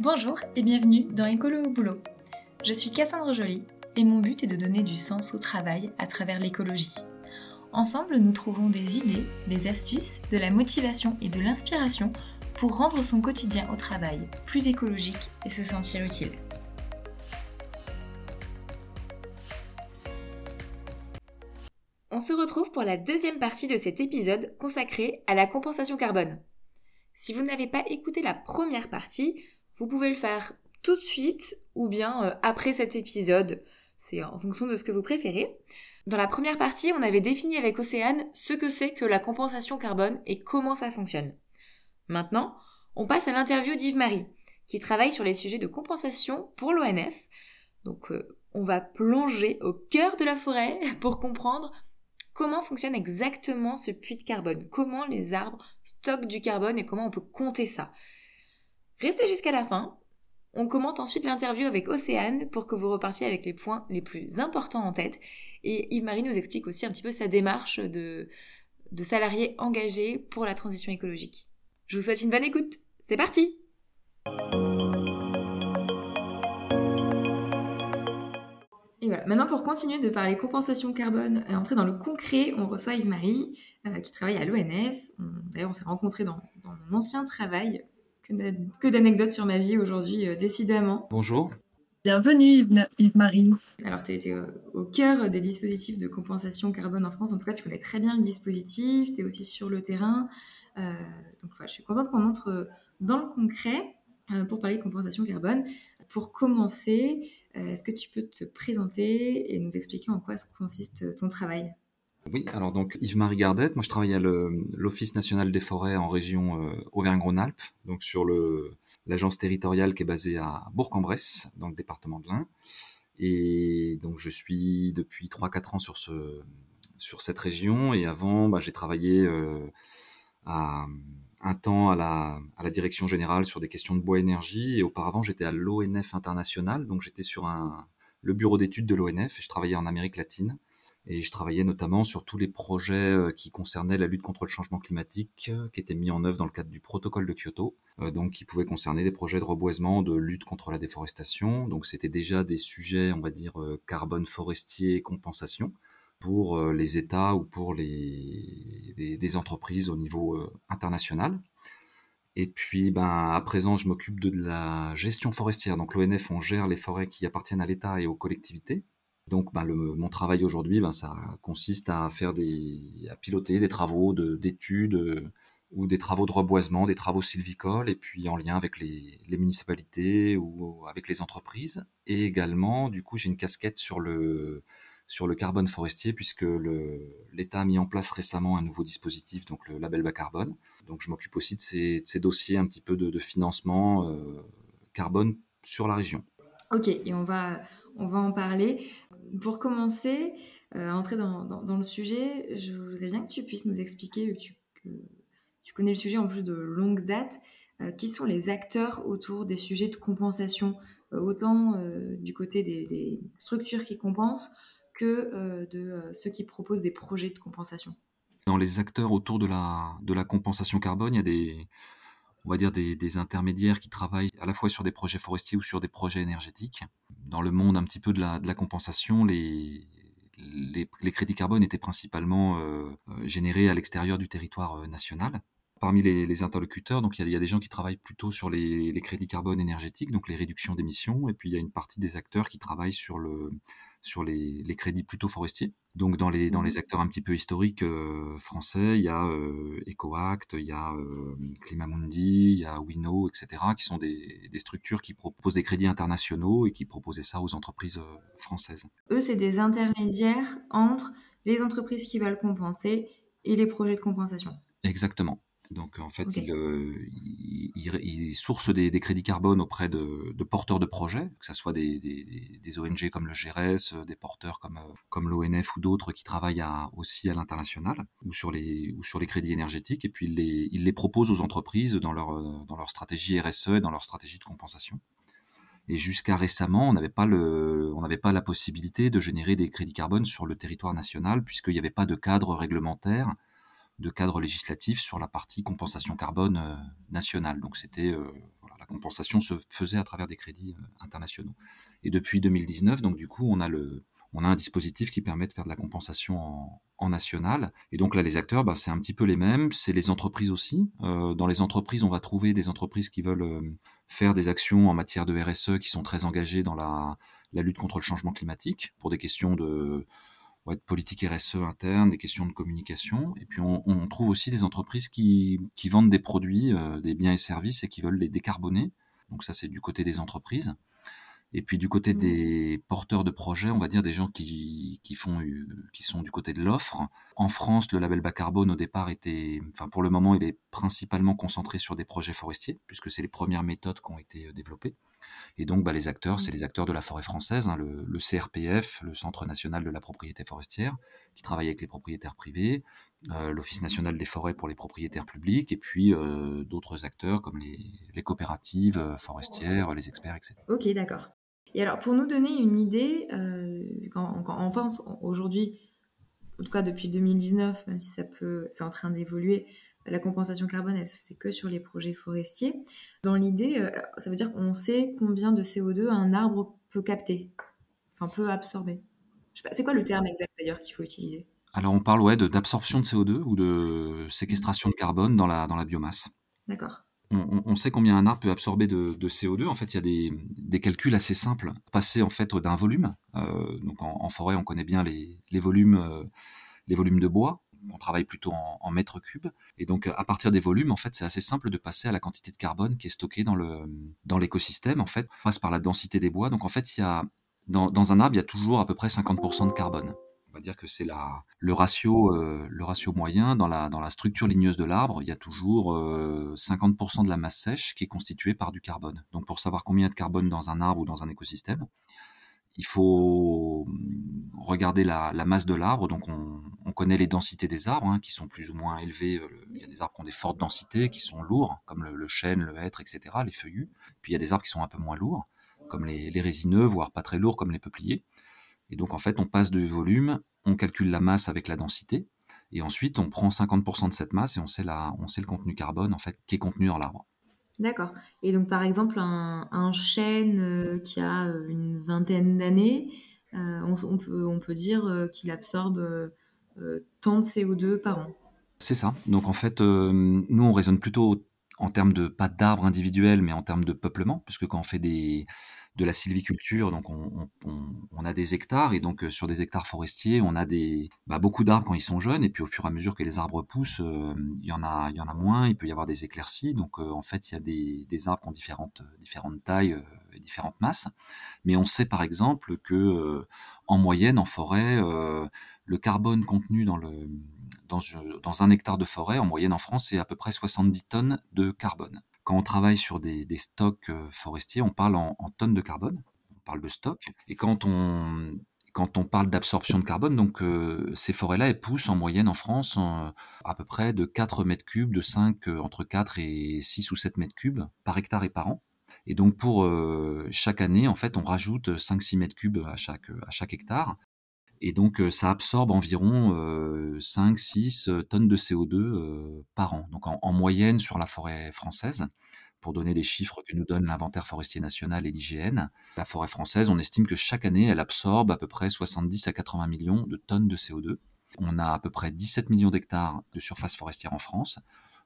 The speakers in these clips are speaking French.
Bonjour et bienvenue dans Écolo au boulot. Je suis Cassandre Joly et mon but est de donner du sens au travail à travers l'écologie. Ensemble, nous trouvons des idées, des astuces, de la motivation et de l'inspiration pour rendre son quotidien au travail plus écologique et se sentir utile. On se retrouve pour la deuxième partie de cet épisode consacré à la compensation carbone. Si vous n'avez pas écouté la première partie, vous pouvez le faire tout de suite ou bien euh, après cet épisode. C'est en fonction de ce que vous préférez. Dans la première partie, on avait défini avec Océane ce que c'est que la compensation carbone et comment ça fonctionne. Maintenant, on passe à l'interview d'Yves-Marie, qui travaille sur les sujets de compensation pour l'ONF. Donc, euh, on va plonger au cœur de la forêt pour comprendre comment fonctionne exactement ce puits de carbone, comment les arbres stockent du carbone et comment on peut compter ça. Restez jusqu'à la fin. On commente ensuite l'interview avec Océane pour que vous repartiez avec les points les plus importants en tête. Et Yves-Marie nous explique aussi un petit peu sa démarche de, salarié engagé pour la transition écologique. Je vous souhaite une bonne écoute. C'est parti Et voilà. Maintenant, pour continuer de parler compensation carbone et entrer dans le concret, on reçoit Yves-Marie, euh, qui travaille à l'ONF. D'ailleurs, on s'est rencontrés dans, mon ancien travail que d'anecdotes sur ma vie aujourd'hui, euh, décidément. Bonjour. Bienvenue Yves-Marie. Alors tu été au cœur des dispositifs de compensation carbone en France. En tout cas, tu connais très bien le dispositif, tu es aussi sur le terrain. Euh, donc voilà, je suis contente qu'on entre dans le concret euh, pour parler de compensation carbone. Pour commencer, est-ce que tu peux te présenter et nous expliquer en quoi consiste ton travail? Oui, alors donc Yves-Marie Gardette, moi je travaille à l'Office national des forêts en région euh, Auvergne-Rhône-Alpes, donc sur l'agence territoriale qui est basée à Bourg-en-Bresse, dans le département de l'Ain. Et donc je suis depuis 3-4 ans sur, ce, sur cette région, et avant bah, j'ai travaillé euh, un temps à la, direction générale sur des questions de bois énergie, et auparavant j'étais à l'ONF international, donc j'étais sur le bureau d'études de l'ONF, et je travaillais en Amérique latine. Et je travaillais notamment sur tous les projets euh, qui concernaient la lutte contre le changement climatique, euh, qui étaient mis en œuvre dans le cadre du protocole de Kyoto, euh, donc qui pouvaient concerner des projets de reboisement, de lutte contre la déforestation. Donc c'était déjà des sujets, on va dire, carbone forestier, compensation pour les États ou pour les, entreprises au niveau international. Et puis, ben, à présent, je m'occupe de, la gestion forestière. Donc, l'ONF, on gère les forêts qui appartiennent à l'État et aux collectivités. Donc, le, mon travail aujourd'hui, ben, ça consiste à piloter des travaux d'études euh, ou des travaux de reboisement, des travaux sylvicoles, et puis en lien avec les, municipalités ou avec les entreprises. Et également, du coup, j'ai une casquette sur le carbone forestier puisque l'État a mis en place récemment un nouveau dispositif, donc le label bas carbone. Donc, je m'occupe aussi de ces, dossiers un petit peu de, financement euh, carbone sur la région. Ok, et on va en parler. Pour commencer, euh, entrer dans, le sujet, je voudrais bien que tu puisses nous expliquer, que tu, que tu connais le sujet en plus de longue date, euh, qui sont les acteurs autour des sujets de compensation, euh, autant euh, du côté des, structures qui compensent que de ceux qui proposent des projets de compensation. Dans les acteurs autour de la, compensation carbone, il y a des, on va dire des, intermédiaires qui travaillent à la fois sur des projets forestiers ou sur des projets énergétiques dans le monde un petit peu de la, compensation, les, crédits carbone étaient principalement euh générés à l'extérieur du territoire euh, national. Parmi les, les, interlocuteurs, donc il y, a, il y, a, des gens qui travaillent plutôt sur les, les crédits carbone énergétiques, donc les réductions d'émissions, et puis il y a une partie des acteurs qui travaillent sur le, sur les, les, crédits plutôt forestiers. Donc dans les, dans les mmh acteurs un petit peu historiques euh, français, il y a euh, EcoAct, il y a euh, Climamundi, il y a Wino, etc., qui sont des, des, structures qui proposent des crédits internationaux et qui proposaient ça aux entreprises euh, françaises. Eux, c'est des intermédiaires entre les entreprises qui veulent compenser et les projets de compensation. Exactement. Donc en fait, okay. il, euh, il, il, source des, des, crédits carbone auprès de, de, porteurs de projets, que ce soit des, des, des, ONG comme le GRS, euh, des porteurs comme, euh, comme l'ONF ou d'autres qui travaillent à, aussi à l'international ou sur les ou sur les crédits énergétiques, et puis il les, il les propose aux entreprises dans leur dans leur stratégie RSE et dans leur stratégie de compensation. Et jusqu'à récemment, on n'avait pas le, on n'avait pas la possibilité de générer des crédits carbone sur le territoire national puisqu'il n'y avait pas de cadre réglementaire de cadre législatif sur la partie compensation carbone euh, nationale. Donc c'était euh, la compensation se faisait à travers des crédits internationaux. Et depuis 2019, donc du coup, on a le, on a un dispositif qui permet de faire de la compensation en, national. Et donc là, les acteurs, bah, c'est un petit peu les mêmes. C'est les entreprises aussi. Euh, dans les entreprises, on va trouver des entreprises qui veulent euh, faire des actions en matière de RSE, qui sont très engagées dans la lutte contre le changement climatique, pour des questions de, ouais, de politique RSE interne, des questions de communication. Et puis on, trouve aussi des entreprises qui, qui vendent des produits, euh, des biens et services et qui veulent les décarboner. Donc ça, c'est du côté des entreprises. Et puis du côté mmh. des porteurs de projets, on va dire des gens qui, qui, font, qui sont du côté de l'offre. En France, le label bas carbone au départ était, enfin pour le moment, il est principalement concentré sur des projets forestiers, puisque c'est les premières méthodes qui ont été euh, développées. Et donc bah, les acteurs, c'est mmh. les acteurs de la forêt française, hein, le, le, CRPF, le Centre national de la propriété forestière, qui travaille avec les propriétaires privés, euh, l'Office national des forêts pour les propriétaires publics, et puis euh, d'autres acteurs comme les, les coopératives euh, forestières, les experts, etc. Ok, d'accord. Et alors, pour nous donner une idée, euh, quand, quand, en France, aujourd'hui, en tout cas depuis 2019, même si ça peut, c'est en train d'évoluer, la compensation carbone, elle se fait que sur les projets forestiers. Dans l'idée, euh, ça veut dire qu'on sait combien de CO2 un arbre peut capter, enfin peut absorber. C'est quoi le terme exact d'ailleurs qu'il faut utiliser? Alors on parle ouais, d'absorption de, de, CO2 ou de séquestration de carbone dans la, dans la biomasse. D'accord on, sait combien un arbre peut absorber de, CO2. En fait, il y a des, calculs assez simples. Passer en fait d'un volume. Euh, donc en, forêt, on connaît bien les, volumes, euh, les volumes de bois. On travaille plutôt en, mètres cubes. Et donc, à partir des volumes, en fait, c'est assez simple de passer à la quantité de carbone qui est stockée dans le dans l'écosystème. En fait, on passe par la densité des bois. Donc, en fait, il y a dans, dans un arbre, il y a toujours à peu près 50% de carbone va dire que c'est le ratio, euh, le ratio moyen dans la, dans la structure ligneuse de l'arbre. Il y a toujours 50% euh, de la masse sèche qui est constituée par du carbone. Donc, pour savoir combien il y a de carbone dans un arbre ou dans un écosystème, il faut hum, regarder la, masse de l'arbre. Donc, on, connaît les densités des arbres hein, qui sont plus ou moins élevées. Euh, il y a des arbres qui ont des fortes densités, qui sont lourds, comme le, chêne, le hêtre, etc., les feuillus. Puis il y a des arbres qui sont un peu moins lourds, comme les résineux, voire pas très lourds, comme les peupliers. Et donc en fait, on passe de volume, on calcule la masse avec la densité, et ensuite on prend 50% de cette masse et on sait, la, on sait le contenu carbone en fait qui est contenu dans l'arbre. D'accord. Et donc par exemple un, chêne euh, qui a euh, une vingtaine d'années, euh, on, peut, on peut dire qu'il absorbe tant de CO2 par an. C'est ça. Donc en fait, nous on raisonne plutôt en termes de pas d'arbres individuels, mais en termes de peuplement, puisque quand on fait des, de la sylviculture, donc on, a des hectares, et donc euh, sur des hectares forestiers, on a des, bah, beaucoup d'arbres quand ils sont jeunes, et puis au fur et à mesure que les arbres poussent, euh, il, y en a, il y en a moins, il peut y avoir des éclaircies, donc euh, en fait il y a des, arbres qui ont différentes, différentes tailles et différentes masses, mais on sait par exemple que en moyenne en forêt, le carbone contenu dans le dans, dans, un hectare de forêt, en moyenne en France, c'est à peu près 70 tonnes de carbone. Quand on travaille sur des, stocks euh, forestiers, on parle en, tonnes de carbone, on parle de stock. Et quand on, quand on parle d'absorption de carbone, donc euh, ces forêts-là, poussent en moyenne en France à peu près de 4 mètres cubes, de 5, euh, entre 4 et 6 ou 7 mètres cubes par hectare et par an. Et donc pour chaque année, en fait, on rajoute 5-6 mètres cubes à chaque, à chaque hectare. Et donc, euh, ça absorbe environ 5-6 euh, tonnes de CO2 euh, par an. Donc, en, moyenne sur la forêt française, pour donner les chiffres que nous donne l'inventaire forestier national et l'IGN, la forêt française, on estime que chaque année, elle absorbe à peu près 70 à 80 millions de tonnes de CO2. On a à peu près 17 millions d'hectares de surface forestière en France.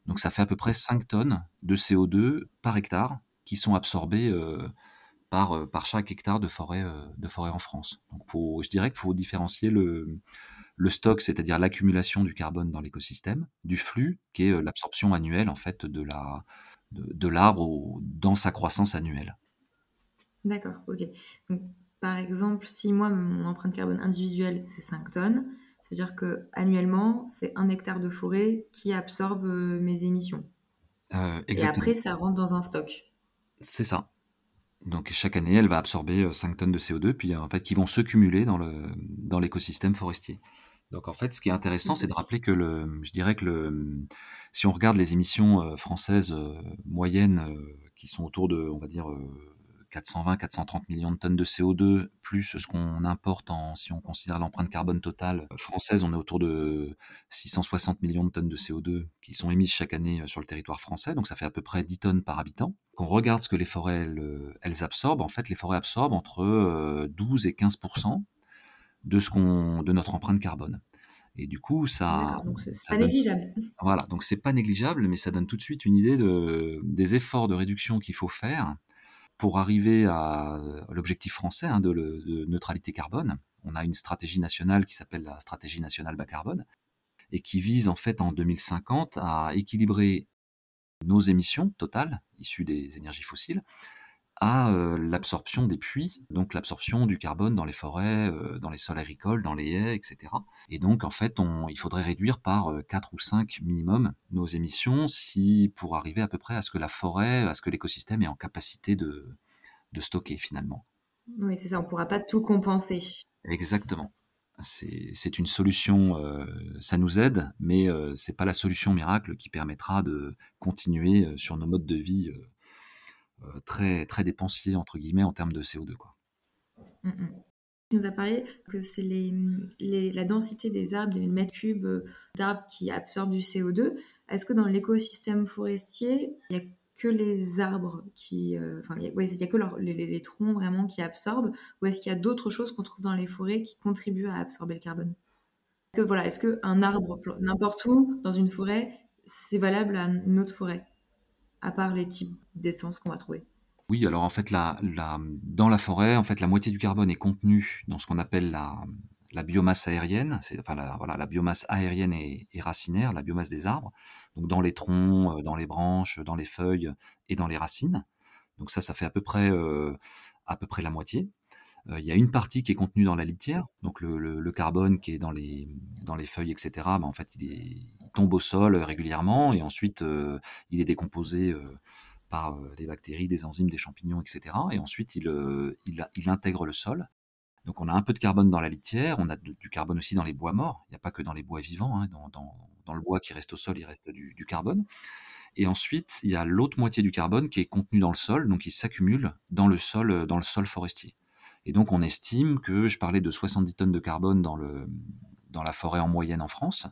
Donc, ça fait à peu près 5 tonnes de CO2 par hectare qui sont absorbées euh, par, chaque hectare de forêt, euh, de forêt en France. Donc faut, je dirais qu'il faut différencier le, le stock, c'est-à-dire l'accumulation du carbone dans l'écosystème, du flux, qui est euh, l'absorption annuelle en fait de la de, l'arbre dans sa croissance annuelle. D'accord, ok. Donc, par exemple, si moi, mon empreinte carbone individuelle, c'est 5 tonnes, ça veut dire que annuellement, c'est un hectare de forêt qui absorbe mes émissions. Et après, ça rentre dans un stock. C'est ça. Donc chaque année, elle va absorber 5 euh, tonnes de CO2, puis en fait, qui vont se cumuler dans le dans l'écosystème forestier. Donc en fait, ce qui est intéressant, c'est de rappeler que le, je dirais que le, si on regarde les émissions euh, françaises euh, moyennes qui sont autour de, on va dire, 420-430 millions de tonnes de CO2, plus ce qu'on importe en, si on considère l'empreinte carbone totale française, on est autour de 660 millions de tonnes de CO2 qui sont émises chaque année sur le territoire français, donc ça fait à peu près 10 tonnes par habitant. Quand on regarde ce que les forêts, elles, absorbent, en fait, les forêts absorbent entre 12 et 15 de, ce qu'on, de notre empreinte carbone. Et du coup, ça. c'est pas négligeable. Voilà, donc c'est pas négligeable, mais ça donne tout de suite une idée de, des efforts de réduction qu'il faut faire pour arriver à l'objectif français hein, de, de, neutralité carbone. On a une stratégie nationale qui s'appelle la stratégie nationale bas carbone et qui vise en fait en 2050 à équilibrer nos émissions totales issues des énergies fossiles à l'absorption des puits, donc l'absorption du carbone dans les forêts, dans les sols agricoles, dans les haies, etc. Et donc en fait, on, il faudrait réduire par 4 ou 5 minimum nos émissions si pour arriver à peu près à ce que la forêt, à ce que l'écosystème est en capacité de, de stocker finalement. Oui, c'est ça, on ne pourra pas tout compenser. Exactement. C'est une solution, ça nous aide, mais c'est pas la solution miracle qui permettra de continuer sur nos modes de vie euh, très, très dépensier, en termes de CO2. Quoi. Mm, mm. Tu nous as parlé que c'est la densité des arbres, des mètres cubes euh, d'arbres qui absorbent du CO2. Est-ce que dans l'écosystème forestier, il n'y a que les arbres qui. Euh, enfin, il n'y a, que les, troncs vraiment qui absorbent Ou est-ce qu'il y a d'autres choses qu'on trouve dans les forêts qui contribuent à absorber le carbone? Que, voilà, est-ce qu'un arbre, n'importe où, dans une forêt, c'est valable à une autre forêt? À part les types d'essence qu'on va trouver Oui, alors en fait, la, dans la forêt, en fait, la moitié du carbone est contenu dans ce qu'on appelle la, biomasse aérienne, c'est enfin la, voilà, la biomasse aérienne et, racinaire, la biomasse des arbres, donc dans les troncs, euh, dans les branches, dans les feuilles et dans les racines. Donc ça, ça fait à peu près, euh, à peu près la moitié. Euh, il y a une partie qui est contenue dans la litière, donc le, carbone qui est dans les, dans les feuilles, etc. Ben, en fait, il, est, tombe au sol régulièrement et ensuite euh, il est décomposé euh, par des bactéries, des enzymes, des champignons, etc. Et ensuite il, il, intègre le sol. Donc on a un peu de carbone dans la litière, on a du carbone aussi dans les bois morts, il n'y a pas que dans les bois vivants, hein. dans, le bois qui reste au sol, il reste du, carbone. Et ensuite, il y a l'autre moitié du carbone qui est contenu dans le sol, donc il s'accumule dans le sol, dans le sol forestier. Et donc on estime que, je parlais de 70 tonnes de carbone dans la forêt en moyenne en France.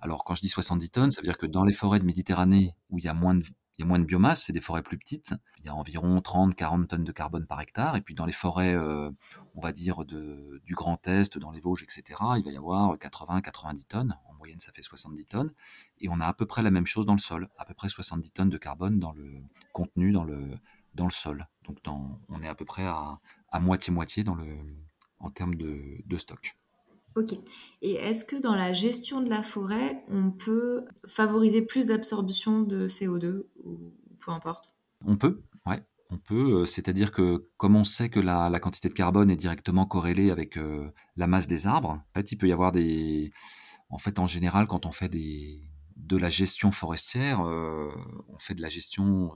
Alors quand je dis 70 tonnes, ça veut dire que dans les forêts de Méditerranée où il y a moins de, biomasse, c'est des forêts plus petites, il y a environ 30-40 tonnes de carbone par hectare. Et puis dans les forêts, euh, on va dire, du Grand Est, dans les Vosges, etc., il va y avoir 80-90 tonnes. En moyenne, ça fait 70 tonnes. Et on a à peu près la même chose dans le sol, à peu près 70 tonnes de carbone dans le contenu dans le, sol. Donc on est à peu près à, moitié-moitié en termes de stock. Ok. Et est-ce que dans la gestion de la forêt, on peut favoriser plus d'absorption de CO2 ou peu importe? On peut, ouais. On peut, euh, c'est-à-dire que comme on sait que la, quantité de carbone est directement corrélée avec euh, la masse des arbres, en fait, il peut y avoir des... En fait, en général, quand on fait des, de la gestion forestière, euh, on fait de la gestion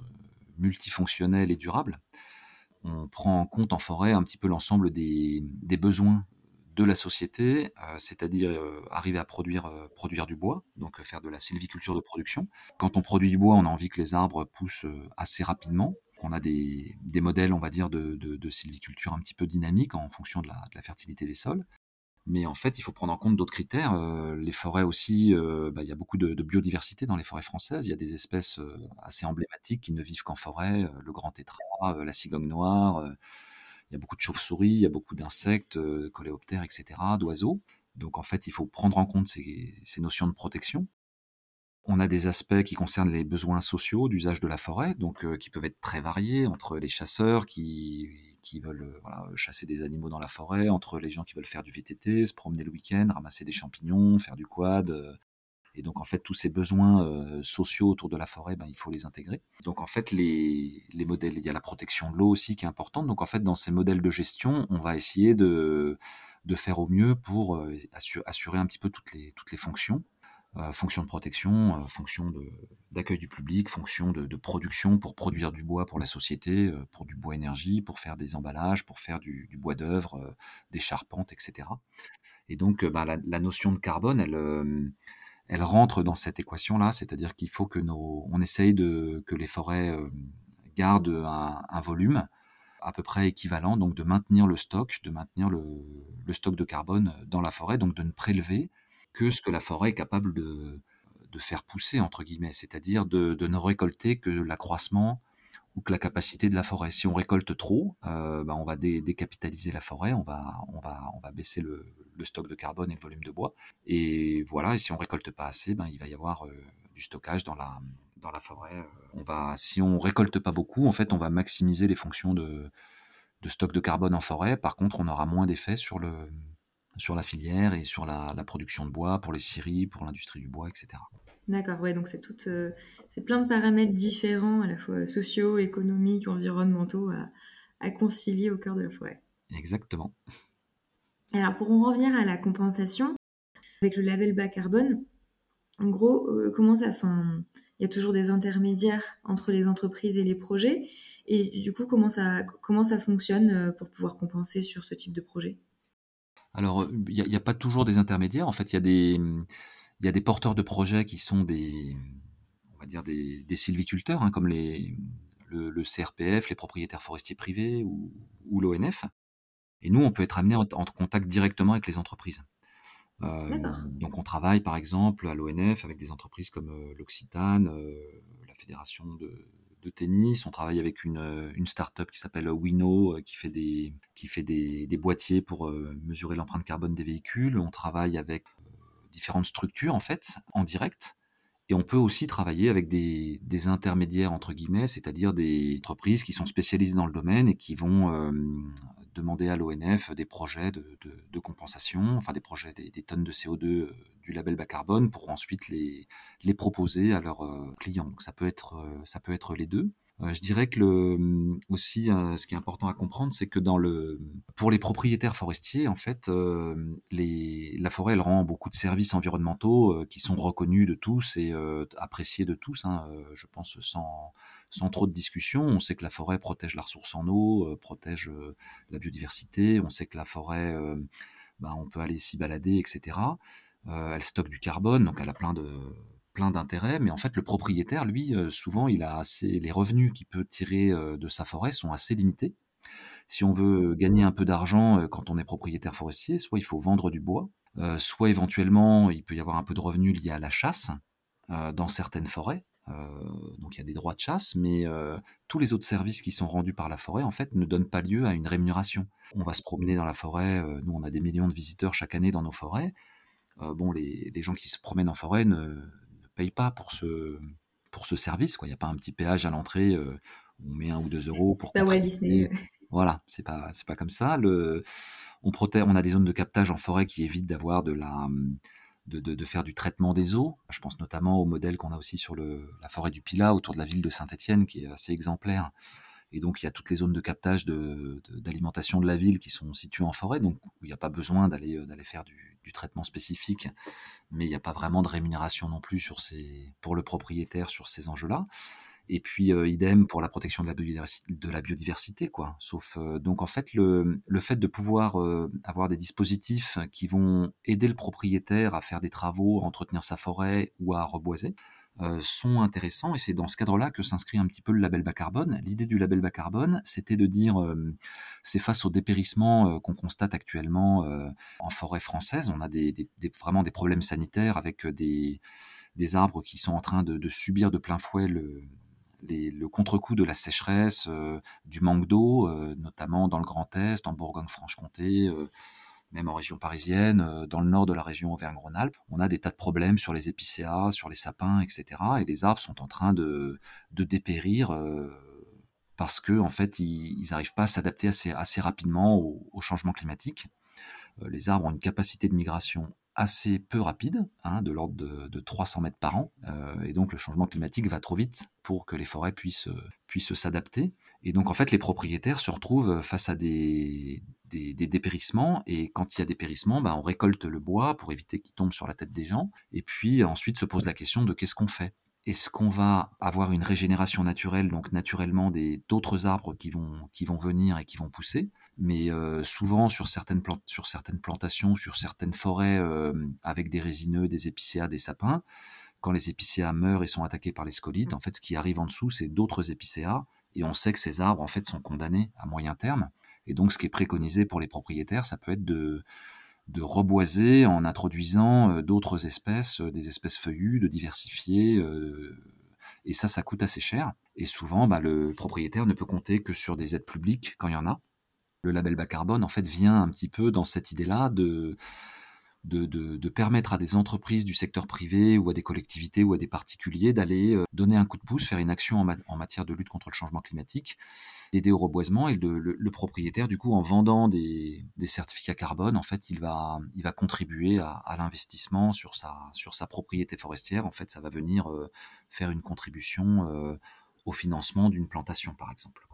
multifonctionnelle et durable on prend en compte en forêt un petit peu l'ensemble des, besoins de la société, euh, c'est-à-dire euh, arriver à produire, euh, produire du bois, donc faire de la sylviculture de production. Quand on produit du bois, on a envie que les arbres poussent assez rapidement. On a des, modèles, on va dire, de, sylviculture un petit peu dynamiques en fonction de la fertilité des sols. Mais en fait, il faut prendre en compte d'autres critères. Les forêts aussi, bah, il y a beaucoup de, biodiversité dans les forêts françaises. Il y a des espèces assez emblématiques qui ne vivent qu'en forêt, le grand tétras, la cigogne noire. Il y a beaucoup de chauves-souris, il y a beaucoup d'insectes, coléoptères, etc., d'oiseaux. Donc en fait, il faut prendre en compte ces, notions de protection. On a des aspects qui concernent les besoins sociaux d'usage de la forêt, donc qui peuvent être très variés entre les chasseurs qui veulent euh, chasser des animaux dans la forêt, entre les gens qui veulent faire du VTT, se promener le week-end, ramasser des champignons, faire du quad. Euh, et donc en fait, tous ces besoins euh, sociaux autour de la forêt, ben, il faut les intégrer. Donc en fait, les, les modèles, il y a la protection de l'eau aussi qui est importante. Donc en fait, dans ces modèles de gestion, on va essayer de, de faire au mieux pour assurer un petit peu toutes les, toutes les fonctions. Euh, fonction de protection, euh, fonction d'accueil du public, fonction de, production pour produire du bois pour la société, euh, pour du bois énergie, pour faire des emballages, pour faire du, bois d'œuvre, des charpentes, etc. Et donc bah, la, notion de carbone, elle, elle rentre dans cette équation-là, c'est-à-dire qu'il faut que nos, on essaye de que les forêts gardent un, volume à peu près équivalent, donc de maintenir le stock, de maintenir le, le stock de carbone dans la forêt, donc de ne prélever que ce que la forêt est capable de, de faire pousser, entre guillemets, c'est-à-dire de, de, ne récolter que l'accroissement ou que la capacité de la forêt. Si on récolte trop, euh, bah on va dé, décapitaliser la forêt, on va, on va, on va baisser le, stock de carbone et le volume de bois. Et voilà, et si on récolte pas assez, ben, il va y avoir euh, du stockage dans la, dans la forêt. On va, si on récolte pas beaucoup, en fait, on va maximiser les fonctions de, de stock de carbone en forêt. Par contre, on aura moins d'effet sur sur la filière et sur la, la, production de bois, pour les scieries, pour l'industrie du bois, etc. D'accord, ouais, donc c'est tout, euh, c'est plein de paramètres différents, à la fois sociaux, économiques, environnementaux, à, à, concilier au cœur de la forêt. Exactement. Alors pour en revenir à la compensation, avec le label bas carbone, en gros, euh, comment ça, enfin, il y a toujours des intermédiaires entre les entreprises et les projets, et du coup, comment ça, comment ça fonctionne euh, pour pouvoir compenser sur ce type de projet? Alors, il n'y a, a, pas toujours des intermédiaires. En fait, il y a des il y a des porteurs de projets qui sont des, on va dire des, des sylviculteurs, hein, comme les, le, le, CRPF, les propriétaires forestiers privés ou, ou l'ONF. Et nous, on peut être amené en, en, contact directement avec les entreprises. Euh, donc, on travaille par exemple à l'ONF avec des entreprises comme euh, l'Occitane, euh, la fédération de, de, tennis. On travaille avec une, une start-up qui s'appelle Wino, qui fait des, qui fait des, des boîtiers pour euh, mesurer l'empreinte carbone des véhicules. On travaille avec différentes structures en fait en direct. Et on peut aussi travailler avec des, des intermédiaires entre guillemets, c'est-à-dire des entreprises qui sont spécialisées dans le domaine et qui vont euh, demander à l'ONF des projets de, de, compensation, enfin des projets des, des tonnes de CO2 euh, du label bas carbone pour ensuite les, les proposer à leurs euh, clients. Donc ça peut être ça peut être les deux. Euh, je dirais que le, mmh, aussi, euh, ce qui est important à comprendre, c'est que dans le, pour les propriétaires forestiers, en fait, euh, la forêt, elle rend beaucoup de services environnementaux qui sont reconnus de tous et appréciés de tous. Hein, je pense sans, sans trop de discussion. On sait que la forêt protège la ressource en eau, protège la biodiversité. On sait que la forêt, ben, on peut aller s'y balader, etc. elle stocke du carbone, donc elle a plein de plein d'intérêts, mais en fait le propriétaire, lui, euh, souvent, il a assez, les revenus qu'il peut tirer euh, de sa forêt sont assez limités. Si on veut gagner un peu d'argent euh, quand on est propriétaire forestier, soit il faut vendre du bois, soit éventuellement il peut y avoir un peu de revenus liés à la chasse dans certaines forêts. donc il y a des droits de chasse, mais tous les autres services qui sont rendus par la forêt en fait ne donnent pas lieu à une rémunération. On va se promener dans la forêt, nous on a des millions de visiteurs chaque année dans nos forêts. bon, les, les gens qui se promènent en forêt ne, paye pas pour ce, pour ce service. Il n'y a pas un petit péage à l'entrée euh, où on met un ou deux euros pour. Pas Walt Disney. Voilà, c'est pas c'est pas comme ça. Le, on protège, on a des zones de captage en forêt qui évitent d'avoir de la de, de, de, faire du traitement des eaux. Je pense notamment au modèle qu'on a aussi sur le, la forêt du Pilat autour de la ville de Saint-Étienne, qui est assez exemplaire. Et donc il y a toutes les zones de captage d'alimentation de, la ville qui sont situées en forêt, donc il n'y a pas besoin d'aller d'aller faire du, traitement spécifique, mais il n'y a pas vraiment de rémunération non plus pour le propriétaire sur ces enjeux-là. Et puis euh, idem pour la protection de la biodiversité, quoi. Sauf euh, donc en fait le, fait de pouvoir euh, avoir des dispositifs qui vont aider le propriétaire à faire des travaux, à entretenir sa forêt ou à reboiser, euh, sont intéressants et c'est dans ce cadre-là que s'inscrit un petit peu le label bas carbone. L'idée du label bas carbone, c'était de dire, euh, c'est face au dépérissement euh, qu'on constate actuellement en forêt française, on a des, vraiment des problèmes sanitaires avec des, arbres qui sont en train de, subir de plein fouet le, le contre-coup de la sécheresse, euh, du manque d'eau, euh, notamment dans le Grand Est, en Bourgogne-Franche-Comté, euh, même en région parisienne, euh, dans le nord de la région Auvergne-Rhône-Alpes, on a des tas de problèmes sur les épicéas, sur les sapins, etc. Et les arbres sont en train de, dépérir euh, parce que en fait, ils n'arrivent pas à s'adapter assez, rapidement au, changement climatique. Euh, les arbres ont une capacité de migration assez peu rapide, hein, de l'ordre de, de, 300 mètres par an, et donc le changement climatique va trop vite pour que les forêts puissent s'adapter. Et donc en fait, les propriétaires se retrouvent face à des, des, dépérissements, et quand il y a dépérissement, bah, on récolte le bois pour éviter qu'il tombe sur la tête des gens, et puis ensuite se pose la question de qu'est-ce qu'on fait est-ce qu'on va avoir une régénération naturelle, donc naturellement d'autres arbres qui vont qui vont venir et qui vont pousser, mais euh, souvent sur certaines sur certaines plantations, sur certaines forêts euh, avec des résineux, des épicéas, des sapins, quand les épicéas meurent et sont attaqués par les scolites, en fait, ce qui arrive en dessous, c'est d'autres épicéas Et on sait que ces arbres, en fait, sont condamnés à moyen terme. Et donc, ce qui est préconisé pour les propriétaires, ça peut être de, reboiser en introduisant euh, d'autres espèces, euh, des espèces feuillues, de diversifier. Euh, et ça, ça coûte assez cher. Et souvent, bah, le propriétaire ne peut compter que sur des aides publiques quand il y en a. Le label bas carbone, en fait, vient un petit peu dans cette idée-là de, de, permettre à des entreprises du secteur privé ou à des collectivités ou à des particuliers d'aller donner un coup de pouce, faire une action en, matière de lutte contre le changement climatique d'aider au reboisement et le, propriétaire, du coup, en vendant des, certificats carbone, en fait, il va, il va contribuer à, l'investissement sur sa, sur sa propriété forestière. En fait, ça va venir euh, faire une contribution euh, au financement d'une plantation, par exemple.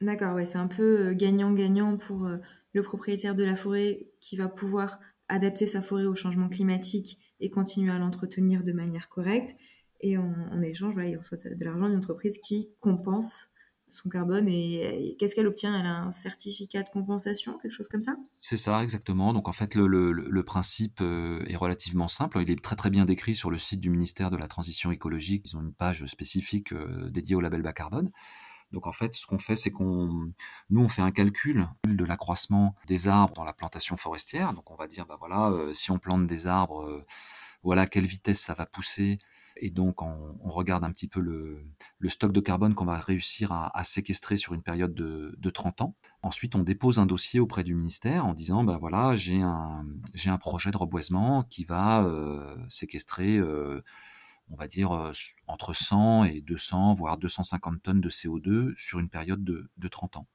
D'accord, ouais, c'est un peu euh, gagnant-gagnant pour le propriétaire de la forêt qui va pouvoir adapter sa forêt au changement climatique et continuer à l'entretenir de manière correcte. Et en, échange, voilà, il reçoit de l'argent d'une entreprise qui compense son carbone et, qu'est-ce qu'elle obtient? Elle a un certificat de compensation, quelque chose comme ça? C'est ça, exactement. Donc en fait, le, le, principe euh, est relativement simple. Il est très très bien décrit sur le site du ministère de la Transition écologique. Ils ont une page spécifique euh, dédiée au label bas carbone. Donc en fait, ce qu'on fait, c'est qu'on, nous, on fait un calcul de l'accroissement des arbres dans la plantation forestière. Donc on va dire, bah voilà, euh, si on plante des arbres, voilà quelle vitesse ça va pousser et donc, on, regarde un petit peu le, stock de carbone qu'on va réussir à, séquestrer sur une période de, 30 ans. Ensuite, on dépose un dossier auprès du ministère en disant, ben voilà, j'ai un, j'ai un projet de reboisement qui va euh, séquestrer, euh, on va dire, euh, entre 100 et 200, voire 250 tonnes de CO2 sur une période de, 30 ans.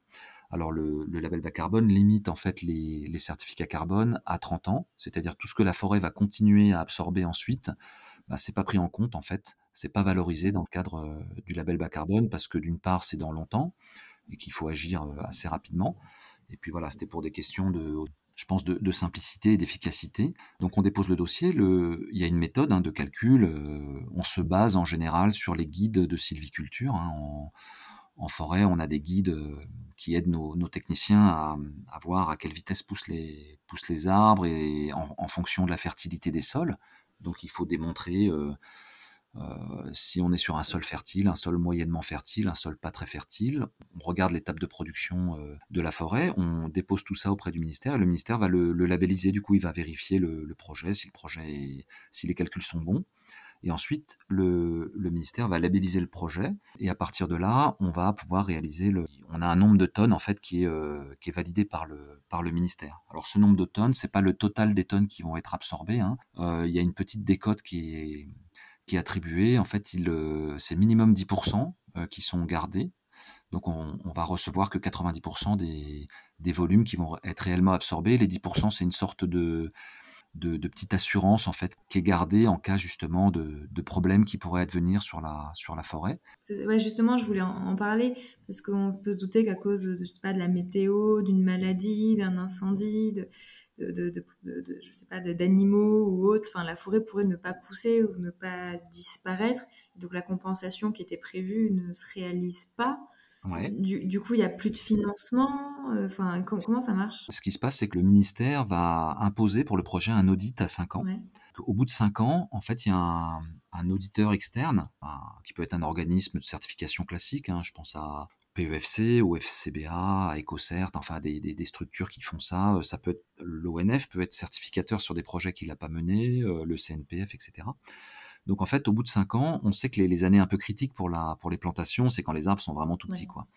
Alors le, label bas carbone limite en fait les, certificats carbone à 30 ans, c'est-à-dire tout ce que la forêt va continuer à absorber ensuite bah, c'est pas pris en compte en fait, c'est pas valorisé dans le cadre euh, du label bas carbone parce que d'une part c'est dans longtemps et qu'il faut agir euh, assez rapidement. Et puis voilà, c'était pour des questions de, je pense, de, simplicité et d'efficacité. Donc on dépose le dossier. Il y a une méthode hein, de calcul. Euh, on se base en général sur les guides de sylviculture. Hein. En, forêt, on a des guides qui aident nos, techniciens à, voir à quelle vitesse poussent les, arbres et en, fonction de la fertilité des sols. Donc il faut démontrer euh, euh, si on est sur un sol fertile, un sol moyennement fertile, un sol pas très fertile. On regarde l'étape de production euh, de la forêt, on dépose tout ça auprès du ministère et le ministère va le, labelliser. Du coup, il va vérifier le, projet, si le projet, si les calculs sont bons. Et ensuite, le, ministère va labelliser le projet. Et à partir de là, on va pouvoir réaliser le. On a un nombre de tonnes en fait qui est, euh, validé par le, par le ministère. Alors ce nombre de tonnes, c'est pas le total des tonnes qui vont être absorbées. Hein. Euh, il y a une petite décote qui est, qui est attribuée. En fait, il, euh, c'est minimum 10% qui sont gardés. Donc on, on, va recevoir que 90% des, des volumes qui vont être réellement absorbés. Les 10%, c'est une sorte de de, petite assurance en fait qui est gardée en cas justement de, problèmes qui pourraient advenir sur la, sur la forêt. Ouais, justement, je voulais en, parler parce qu'on peut se douter qu'à cause de, je sais pas, de la météo, d'une maladie, d'un incendie, de, de, je sais pas, d'animaux ou autre, enfin, la forêt pourrait ne pas pousser ou ne pas disparaître. Donc la compensation qui était prévue ne se réalise pas. Du, coup, il n'y a plus de financement. Euh, enfin, comment ça marche? Ce qui se passe, c'est que le ministère va imposer pour le projet un audit à 5 ans. Au bout de 5 ans, en fait, il y a un, auditeur externe, qui peut être un organisme de certification classique. Hein, je pense à PEFC ou FCBA, à EcoCert, enfin des, des, structures qui font ça. Ça peut être l'ONF peut être certificateur sur des projets qu'il n'a pas menés, euh, le CNPF, etc. Donc en fait, au bout de cinq ans, on sait que les, années un peu critiques pour, la, pour les plantations, c'est quand les arbres sont vraiment tout petits. Quoi.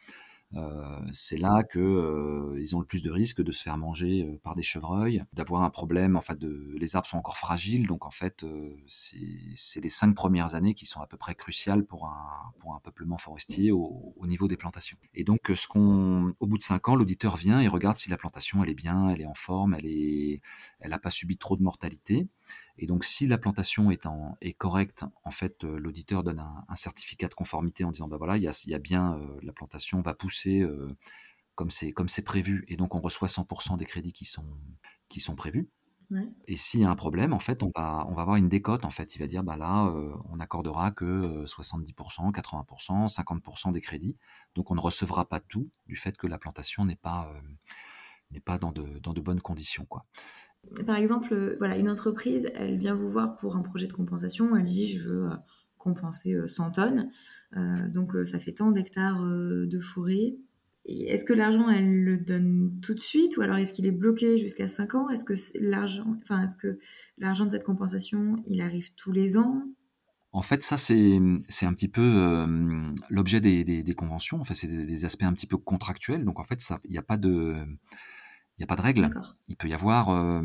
Euh, c'est là que euh, ils ont le plus de risques de se faire manger euh, par des chevreuils, d'avoir un problème. En fait, de, les arbres sont encore fragiles, donc en fait, c'est les cinq premières années qui sont à peu près cruciales pour un, pour un peuplement forestier au, au niveau des plantations. Et donc, ce qu'on, au bout de cinq ans, l'auditeur vient et regarde si la plantation elle est bien, elle est en forme, elle est, elle n'a pas subi trop de mortalité. Et donc, si la plantation est, en, est correcte, en fait, euh, l'auditeur donne un, certificat de conformité en disant, bah voilà, il y a, y a, bien, euh, la plantation va pousser euh, comme c'est comme c'est prévu, et donc on reçoit 100% des crédits qui sont qui sont prévus. Et s'il y a un problème, en fait, on va on va avoir une décote. En fait, il va dire, bah là, on accordera que 70%, 80%, 50% des crédits. Donc, on ne recevra pas tout du fait que la plantation n'est pas n'est pas dans de, dans de bonnes conditions, quoi. Par exemple, euh, voilà, une entreprise, elle vient vous voir pour un projet de compensation, elle dit je veux euh, compenser 100 tonnes. donc ça fait tant d'hectares de forêt. Est-ce que l'argent, elle le donne tout de suite ou alors est-ce qu'il est bloqué jusqu'à 5 ans? Est-ce que l'argent, enfin, que l'argent de cette compensation, il arrive tous les ans? En fait, ça, c'est un petit peu l'objet des, des, conventions. En fait, c'est des, aspects un petit peu contractuels. Donc, en fait, il n'y a pas de, il a pas de règle. Il peut y avoir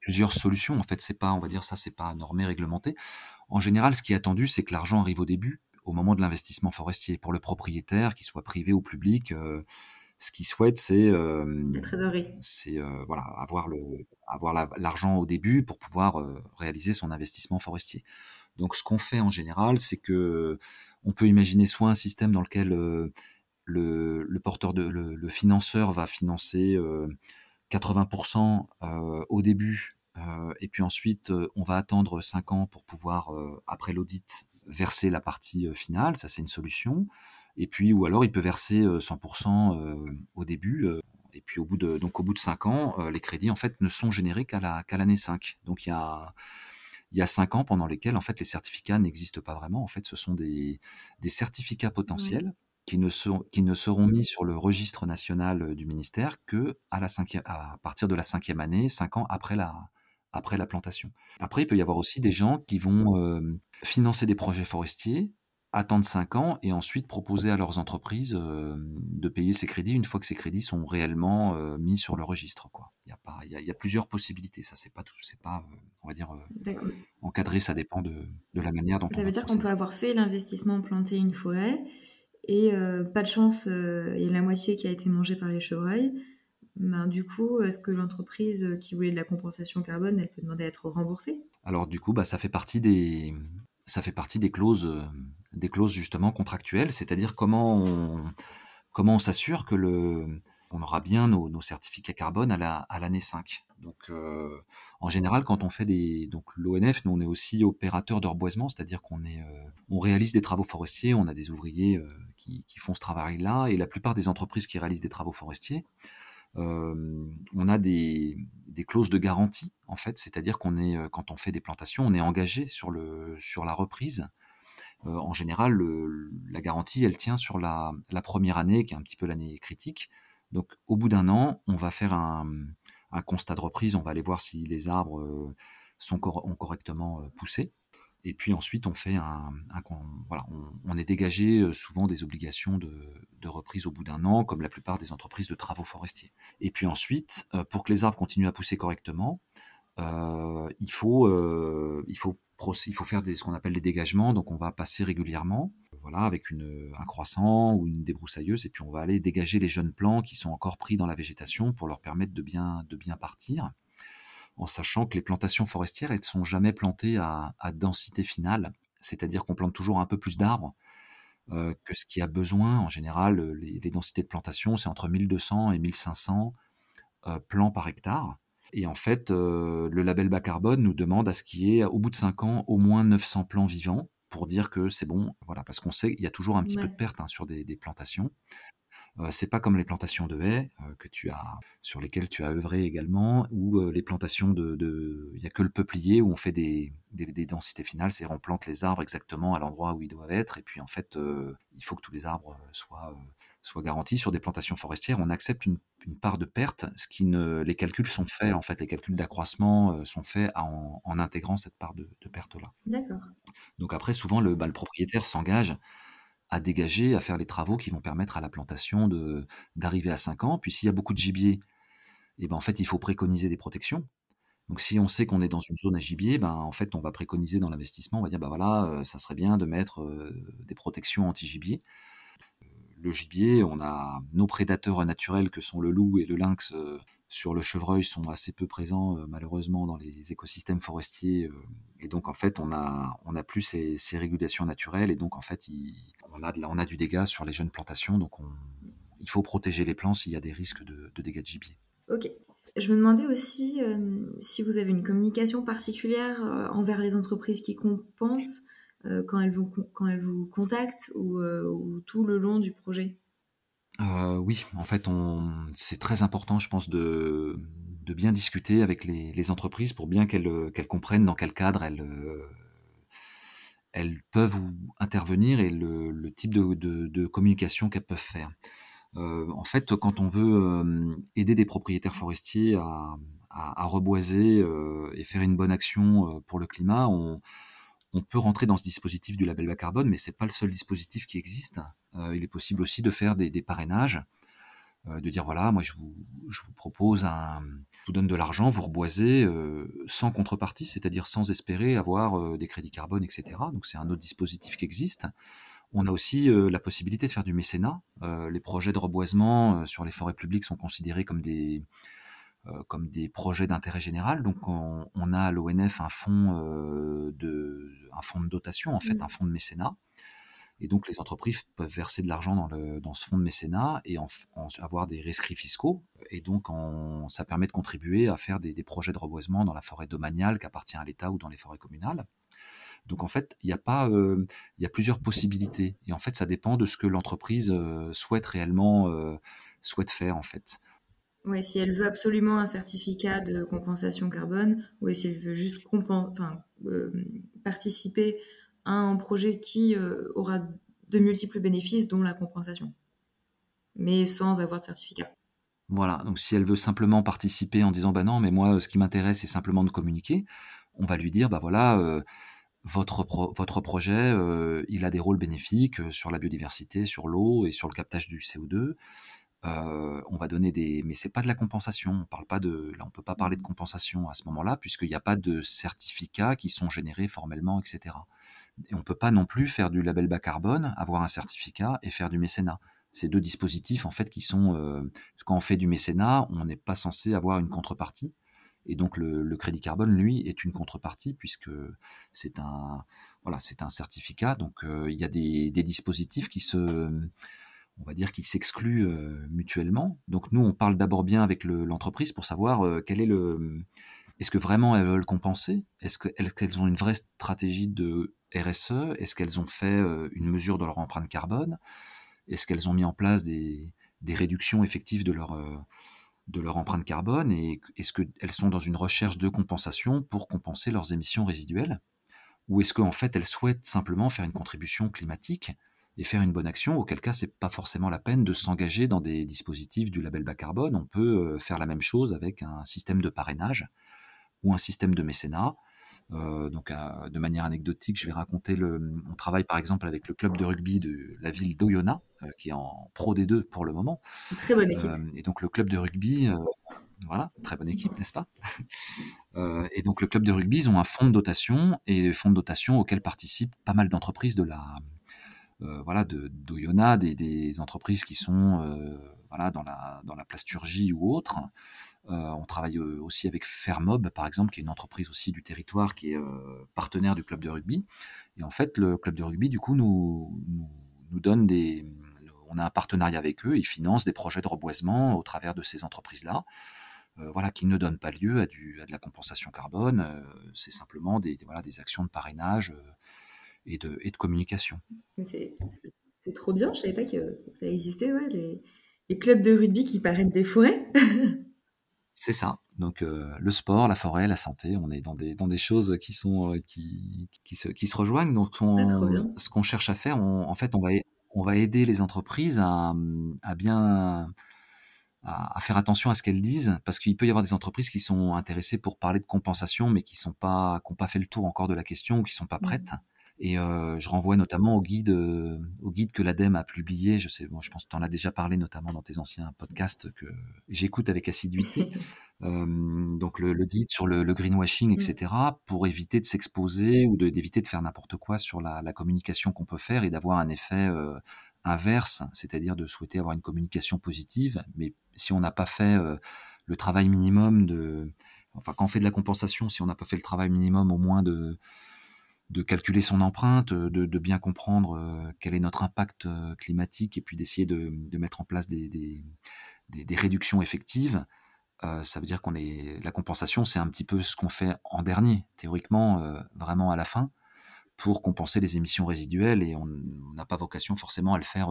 plusieurs solutions. En fait, c'est pas, on va dire ça, c'est pas normé, réglementé. En général, ce qui est attendu, c'est que l'argent arrive au début, au moment de l'investissement forestier. Pour le propriétaire, qu'il soit privé ou public, ce qu'il souhaite, c'est. C'est voilà, avoir le, avoir l'argent au début pour pouvoir réaliser son investissement forestier. Donc, ce qu'on fait en général, c'est que on peut imaginer soit un système dans lequel euh, le, porteur de le, financeur va financer 80% euh, euh, au début, et puis ensuite on va attendre 5 ans pour pouvoir, après l'audit, verser la partie finale. Ça, c'est une solution. Et puis, ou alors il peut verser 100% au début. et puis au bout de donc au bout de 5 ans, les crédits en fait ne sont générés qu'à la qu'à l'année 5. Donc il y a il y a cinq ans pendant lesquels en fait les certificats n'existent pas vraiment. En fait, ce sont des, certificats potentiels qui, ne sont, qui ne seront mis sur le registre national du ministère que à, la à partir de la cinquième année, cinq ans après la, après la plantation. Après, il peut y avoir aussi des gens qui vont euh, financer des projets forestiers attendre 5 ans et ensuite proposer à leurs entreprises euh, de payer ces crédits une fois que ces crédits sont réellement euh, mis sur le registre. Quoi. Il, y a pas, il, y a, plusieurs possibilités. Ça, c'est pas tout, c'est pas, on va dire, encadré. Ça dépend de, de la manière dont. Ça veut dire qu'on peut avoir fait l'investissement, planter une forêt et pas de chance, il y a la moitié qui a été mangée par les chevreuils. Ben, du coup, est-ce que l'entreprise qui voulait de la compensation carbone, elle peut demander à être remboursée? Alors du coup, bah, ça fait partie des, clauses, euh, des clauses justement contractuelles, c'est-à-dire comment on, s'assure que le, on aura bien nos, certificats carbone à à l'année 5. Donc, euh, en général, quand on fait des, donc l'ONF, nous on est aussi opérateur de reboisement, c'est-à-dire qu'on est, euh, réalise des travaux forestiers, on a des ouvriers qui, qui, font ce travail-là, et la plupart des entreprises qui réalisent des travaux forestiers, on a des, clauses de garantie en fait, c'est-à-dire qu'on est quand on fait des plantations, on est engagé sur le sur la reprise. en général, la garantie, elle tient sur la, première année, qui est un petit peu l'année critique. Donc, au bout d'un an, on va faire un, constat de reprise, on va aller voir si les arbres sont ont correctement poussé. Et puis ensuite, on fait un, voilà, on, est dégagé euh, souvent des obligations de, reprise au bout d'un an, comme la plupart des entreprises de travaux forestiers. Et puis ensuite, euh, pour que les arbres continuent à pousser correctement, euh, il faut, il faut, il faut faire ce qu'on appelle des dégagements. Donc, on va passer régulièrement, avec une, un croissant ou une débroussailleuse, et puis on va aller dégager les jeunes plants qui sont encore pris dans la végétation pour leur permettre de bien, partir en sachant que les plantations forestières, ne sont jamais plantées à, densité finale, c'est-à-dire qu'on plante toujours un peu plus d'arbres euh, que ce qui a besoin. En général, les, densités de plantation, c'est entre 1200 et 1500 euh, plants par hectare. Et en fait, euh, le label bas carbone nous demande à ce qu'il y ait, au bout de 5 ans, au moins 900 plants vivants pour dire que c'est bon, voilà, parce qu'on sait qu'il y a toujours un petit peu de perte hein, sur des, plantations. Euh, c'est pas comme les plantations de haies euh, que tu as, sur lesquelles tu as œuvré également, ou euh, les plantations de, il y a que le peuplier où on fait des, des, densités finales, c'est on plante les arbres exactement à l'endroit où ils doivent être, et puis en fait, il faut que tous les arbres soient, soient garantis. Sur des plantations forestières, on accepte une, part de perte, ce qui ne, les calculs sont faits, en fait, les calculs d'accroissement sont faits en, intégrant cette part de, perte là. D'accord. Donc après, souvent le, bah, le propriétaire s'engage à dégager, à faire les travaux qui vont permettre à la plantation de d'arriver à 5 ans. Puis s'il y a beaucoup de gibier, et eh ben il faut préconiser des protections. Donc si on sait qu'on est dans une zone à gibier, ben en fait, on va préconiser dans l'investissement, on va dire ben voilà, euh, ça serait bien de mettre euh, des protections anti-gibier. Le gibier, on a nos prédateurs naturels que sont le loup et le lynx euh, sur le chevreuil sont assez peu présents malheureusement dans les écosystèmes forestiers et donc en fait on a on plus ces, régulations naturelles et donc en fait on a, on du dégât sur les jeunes plantations, donc il faut protéger les plants s'il y a des risques de, dégâts de gibier. Ok. Je me demandais aussi euh, si vous avez une communication particulière euh, envers les entreprises qui compensent euh, quand elles vous contactent ou, tout le long du projet. Oui, en fait, c'est très important, je pense, de, bien discuter avec les, entreprises pour bien qu'elles comprennent dans quel cadre elles, elles peuvent intervenir et le, type de, communication qu'elles peuvent faire. en fait, quand on veut aider des propriétaires forestiers à, à, reboiser et faire une bonne action pour le climat, on, peut rentrer dans ce dispositif du label bas carbone, mais c'est pas le seul dispositif qui existe. il est possible aussi de faire des parrainages euh, de dire voilà, moi je vous, je vous propose un, je vous donne de l'argent, vous reboisez euh, sans contrepartie, c'est-à-dire sans espérer avoir euh, des crédits carbone, etc. Donc c'est un autre dispositif qui existe. On a aussi la possibilité de faire du mécénat. les projets de reboisement sur les forêts publiques sont considérés comme des, comme des projets d'intérêt général. Donc on, on a à l'ONF un fonds de un fonds de dotation en fait, mmh. un fonds de mécénat et donc, les entreprises peuvent verser de l'argent dans, dans, ce fonds de mécénat et en, avoir des rescrits fiscaux. Et donc, ça permet de contribuer à faire des, projets de reboisement dans la forêt domaniale qui appartient à l'État ou dans les forêts communales. Donc, en fait, il y a pas, euh, il y a plusieurs possibilités. Et en fait, ça dépend de ce que l'entreprise euh, souhaite réellement, euh, souhaite faire, en fait. Ouais, si elle veut absolument un certificat de compensation carbone, ou si elle veut juste enfin, participer un projet qui euh, aura de multiples bénéfices, dont la compensation, mais sans avoir de certificat. Voilà, donc si elle veut simplement participer en disant bah non, mais moi ce qui m'intéresse c'est simplement de communiquer, on va lui dire bah voilà, euh, votre, votre projet euh, il a des rôles bénéfiques sur la biodiversité, sur l'eau et sur le captage du CO2. On va donner des, mais c'est pas de la compensation. On parle pas de, là on peut pas parler de compensation à ce moment-là puisqu'il n'y a pas de certificats qui sont générés formellement, etc. Et on ne peut pas non plus faire du label bas carbone, avoir un certificat et faire du mécénat. Ces deux dispositifs, en fait, qui sont... Euh, quand on fait du mécénat, on n'est pas censé avoir une contrepartie. Et donc le, crédit carbone, lui, est une contrepartie puisque c'est un, voilà, c'est un certificat. Donc euh, il y a des, dispositifs qui se, on va dire, qui s'excluent euh, mutuellement. Donc nous, on parle d'abord bien avec l'entreprise pour savoir quel est le, est-ce que vraiment elles veulent compenser? Est-ce qu'elles ont une vraie stratégie de RSE Est-ce qu'elles ont fait euh, une mesure de leur empreinte carbone? Est-ce qu'elles ont mis en place des, réductions effectives de leur, euh, de leur empreinte carbone? Et est-ce qu'elles sont dans une recherche de compensation pour compenser leurs émissions résiduelles? Ou est-ce qu'en fait elles souhaitent simplement faire une contribution climatique et faire une bonne action, auquel cas c'est pas forcément la peine de s'engager dans des dispositifs du label bas carbone. On peut euh, faire la même chose avec un système de parrainage ou un système de mécénat euh, donc, de manière anecdotique, je vais raconter le. On travaille par exemple avec le club de rugby de la ville d'Oyonnax, euh, qui est en Pro D2 pour le moment. très bonne équipe. Euh, et donc, le club de rugby, voilà, très bonne équipe, n'est-ce pas? Et donc, le club de rugby, ils ont un fonds de dotation, et fonds de dotation auquel participent pas mal d'entreprises de la. Voilà, d'Oyonnax, des, des, entreprises qui sont voilà, dans, la, dans la plasturgie ou autre. Euh, on travaille euh, aussi avec Fermob, par exemple, qui est une entreprise aussi du territoire qui est euh, partenaire du club de rugby. Et en fait, le club de rugby, du coup, nous, nous, donne des. On a un partenariat avec eux, ils financent des projets de reboisement au travers de ces entreprises-là. voilà, qui ne donnent pas lieu à, du, à de la compensation carbone. c'est simplement des, voilà, des actions de parrainage et, de, et de communication. C'est trop bien, je ne savais pas que ça existait, ouais, les, les, clubs de rugby qui parrainent des forêts. C'est ça. Donc euh, le sport, la forêt, la santé, on est dans des, dans des choses qui sont euh, qui, qui, se, qui se rejoignent. Donc ce qu'on cherche à faire, en fait, on va, on va aider les entreprises à, à bien à, faire attention à ce qu'elles disent, parce qu'il peut y avoir des entreprises qui sont intéressées pour parler de compensation, mais qui sont pas, qui n'ont pas fait le tour encore de la question ou qui sont pas mmh. Et euh, je renvoie notamment au guide, euh, au guide que l'ADEME a publié. Je sais, bon, je pense que tu en as déjà parlé notamment dans tes anciens podcasts que j'écoute avec assiduité. euh, donc le, le, guide sur le, le greenwashing, etc., mmh. pour éviter de s'exposer ou d'éviter de, faire n'importe quoi sur la, la communication qu'on peut faire et d'avoir un effet inverse, c'est-à-dire de souhaiter avoir une communication positive. Mais si on n'a pas fait le travail minimum de, enfin quand on fait de la compensation, si on n'a pas fait le travail minimum au moins de de calculer son empreinte, de, bien comprendre euh, quel est notre impact euh, climatique et puis d'essayer de, mettre en place des, réductions effectives. Euh, ça veut dire qu'on est la compensation, c'est un petit peu ce qu'on fait en dernier, théoriquement, vraiment à la fin, pour compenser les émissions résiduelles et on n'a pas vocation forcément à le faire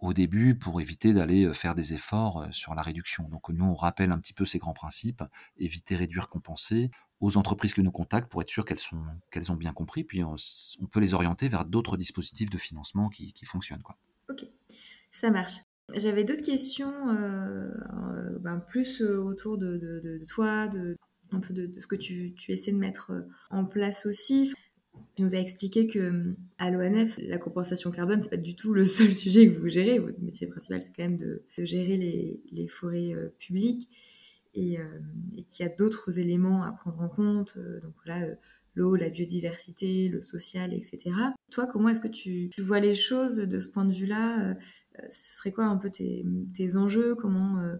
au début pour éviter d'aller faire des efforts sur la réduction. Donc nous, on rappelle un petit peu ces grands principes, éviter, réduire, compenser aux entreprises que nous contactent pour être sûr qu'elles ont bien compris, puis on, peut les orienter vers d'autres dispositifs de financement qui, qui fonctionnent. Quoi. Ok, ça marche. J'avais d'autres questions, ben plus autour de, de, de, toi, de, un peu de, ce que tu, tu, essaies de mettre en place aussi. Tu nous as expliqué que à l'ONF, la compensation carbone, c'est pas du tout le seul sujet que vous gérez. Votre métier principal, c'est quand même de, gérer les, forêts euh, publiques et, euh, et qu'il y a d'autres éléments à prendre en compte. donc voilà, l'eau, la biodiversité, le social, etc. Toi, comment est-ce que tu, vois les choses de ce point de vue-là? Euh, Ce serait quoi un peu tes, enjeux? Comment euh,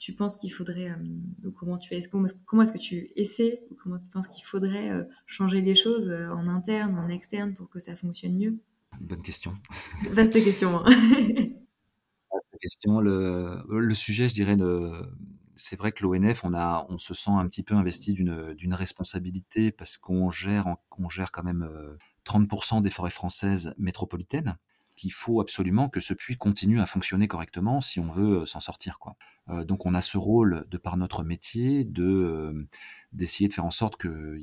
tu penses qu'il faudrait, euh, ou comment tu comment, comment est-ce que tu essaies, ou comment tu penses qu'il faudrait changer les choses en interne, en externe, pour que ça fonctionne mieux? Bonne question. Vaste question. Hein. Vaste question. Le, le, sujet, je dirais, de c'est vrai que l'ONF, on, a, on se sent un petit peu investi d'une responsabilité parce qu'on gère, on gère quand même 30% euh, des forêts françaises métropolitaines qu'il faut absolument que ce puits continue à fonctionner correctement si on veut euh, s'en sortir. Euh, donc on a ce rôle, de par notre métier, de d'essayer de faire en sorte que,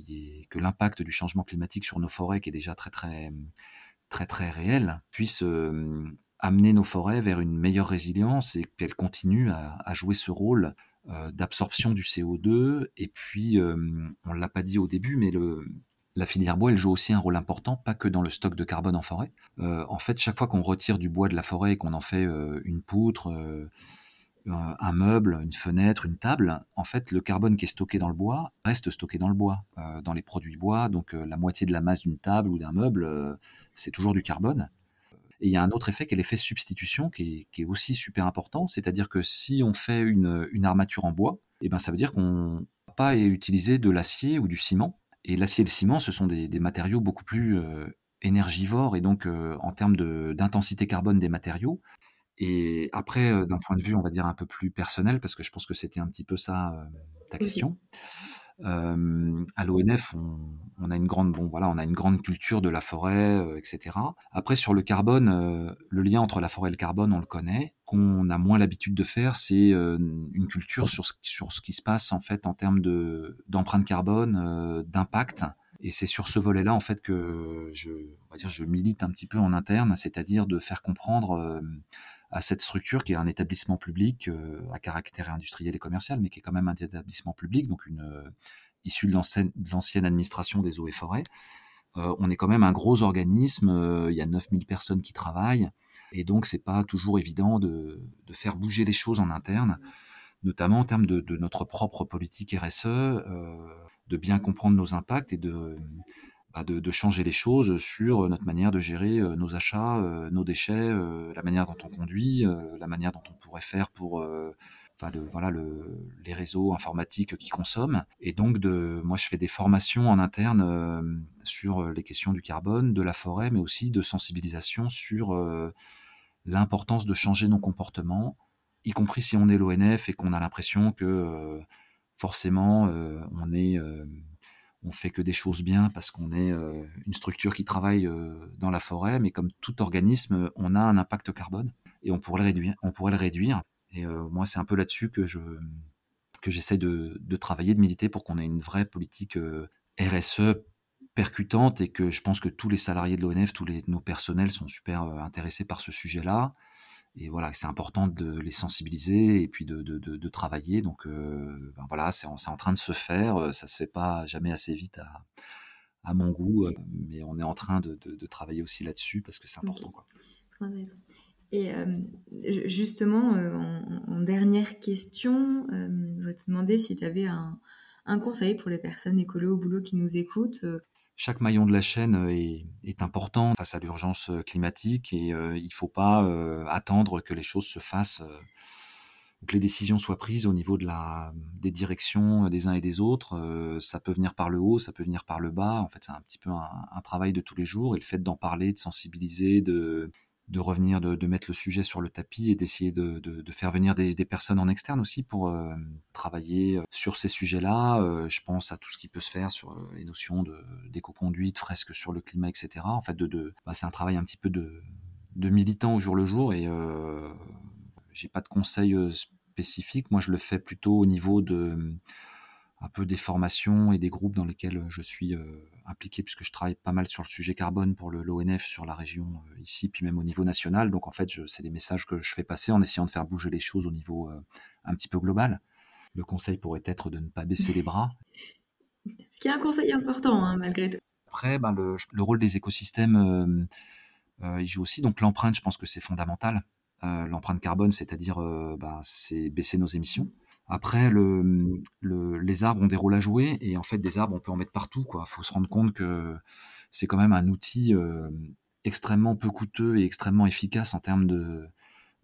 l'impact du changement climatique sur nos forêts, qui est déjà très très très très réel, puisse amener nos forêts vers une meilleure résilience et qu'elles continuent à, à, jouer ce rôle euh, d'absorption du CO2. Et puis, euh, on ne l'a pas dit au début, mais le, la filière bois, elle joue aussi un rôle important, pas que dans le stock de carbone en forêt. Euh, en fait, chaque fois qu'on retire du bois de la forêt et qu'on en fait une poutre, un meuble, une fenêtre, une table, en fait, le carbone qui est stocké dans le bois reste stocké dans le bois, dans les produits bois. Donc, la moitié de la masse d'une table ou d'un meuble, c'est toujours du carbone. Et il y a un autre effet qui est l'effet substitution qui est, aussi super important, c'est-à-dire que si on fait une, armature en bois, eh ben ça veut dire qu'on pas utiliser de l'acier ou du ciment. Et l'acier et le ciment, ce sont des, matériaux beaucoup plus euh, énergivores et donc euh, en termes d'intensité carbone des matériaux. Et après, euh, d'un point de vue, on va dire un peu plus personnel, parce que je pense que c'était un petit peu ça ta question à l'ONF, on, a une grande, bon voilà, on a une grande culture de la forêt, etc. Après, sur le carbone, le lien entre la forêt et le carbone, on le connaît. Qu'on a moins l'habitude de faire, c'est une culture sur ce, sur ce qui se passe en fait en termes de d'empreinte carbone, d'impact. Et c'est sur ce volet-là en fait que je, on va dire, je milite un petit peu en interne, c'est-à-dire de faire comprendre à cette structure qui est un établissement public euh, à caractère industriel et commercial, mais qui est quand même un établissement public, donc euh, issue de l'ancienne administration des eaux et forêts. Euh, on est quand même un gros organisme, il y a 9000 personnes qui travaillent, et donc c'est pas toujours évident de, faire bouger les choses en interne, notamment en termes de notre propre politique RSE, de bien comprendre nos impacts et de bah, de, changer les choses sur notre manière de gérer euh, nos achats, euh, nos déchets, euh, la manière dont on conduit, la manière dont on pourrait faire pour Enfin, voilà les réseaux informatiques qui consomment. Et donc de moi je fais des formations en interne sur les questions du carbone de la forêt mais aussi de sensibilisation sur l'importance de changer nos comportements y compris si on est l'ONF et qu'on a l'impression que forcément on est on fait que des choses bien parce qu'on est euh, une structure qui travaille euh, dans la forêt, mais comme tout organisme, on a un impact carbone et on pourrait le réduire. On pourrait le réduire. Et euh, moi, c'est un peu là-dessus que je que j'essaie de, travailler, de militer pour qu'on ait une vraie politique RSE percutante et que je pense que tous les salariés de l'ONF, tous les, nos personnels sont super intéressés par ce sujet-là et voilà, c'est important de les sensibiliser et puis de, de, de, travailler. Donc euh, ben voilà, c'est en, en, train de se faire. Euh, ça se fait pas jamais assez vite à, à mon goût, euh, mais on est en train de, travailler aussi là-dessus parce que c'est important. Quoi. Et justement, en, dernière question, je vais te demander si tu avais un, un, conseil pour les personnes écolo au boulot qui nous écoutent chaque maillon de la chaîne euh, est, important face à l'urgence euh, climatique et euh, il ne faut pas attendre que les choses se fassent, que les décisions soient prises au niveau de la, des directions des uns et des autres. ça peut venir par le haut, ça peut venir par le bas. En fait, c'est un petit peu un, travail de tous les jours et le fait d'en parler, de sensibiliser, de, de revenir, de, mettre le sujet sur le tapis et d'essayer de, faire venir des, personnes en externe aussi pour euh, travailler euh, sur ces sujets-là. Euh, je pense à tout ce qui peut se faire sur les notions d'éco-conduite, fresques sur le climat, etc. En fait, de, bah, c'est un travail un petit peu de, militant au jour le jour et j'ai pas de conseils spécifiques. Moi, je le fais plutôt au niveau de un peu des formations et des groupes dans lesquels je suis impliqué puisque je travaille pas mal sur le sujet carbone pour l'ONF sur la région ici puis même au niveau national. Donc en fait, c'est des messages que je fais passer en essayant de faire bouger les choses au niveau un petit peu global. Le conseil pourrait être de ne pas baisser les bras. Ce qui est un conseil important hein, malgré tout. Après, ben, le, le, rôle des écosystèmes, il joue aussi. Donc l'empreinte, je pense que c'est fondamental. l'empreinte carbone, c'est-à-dire ben, c'est baisser nos émissions. Après, le, le, les arbres ont des rôles à jouer et en fait, des arbres, on peut en mettre partout. Il faut se rendre compte que c'est quand même un outil euh, extrêmement peu coûteux et extrêmement efficace en termes de,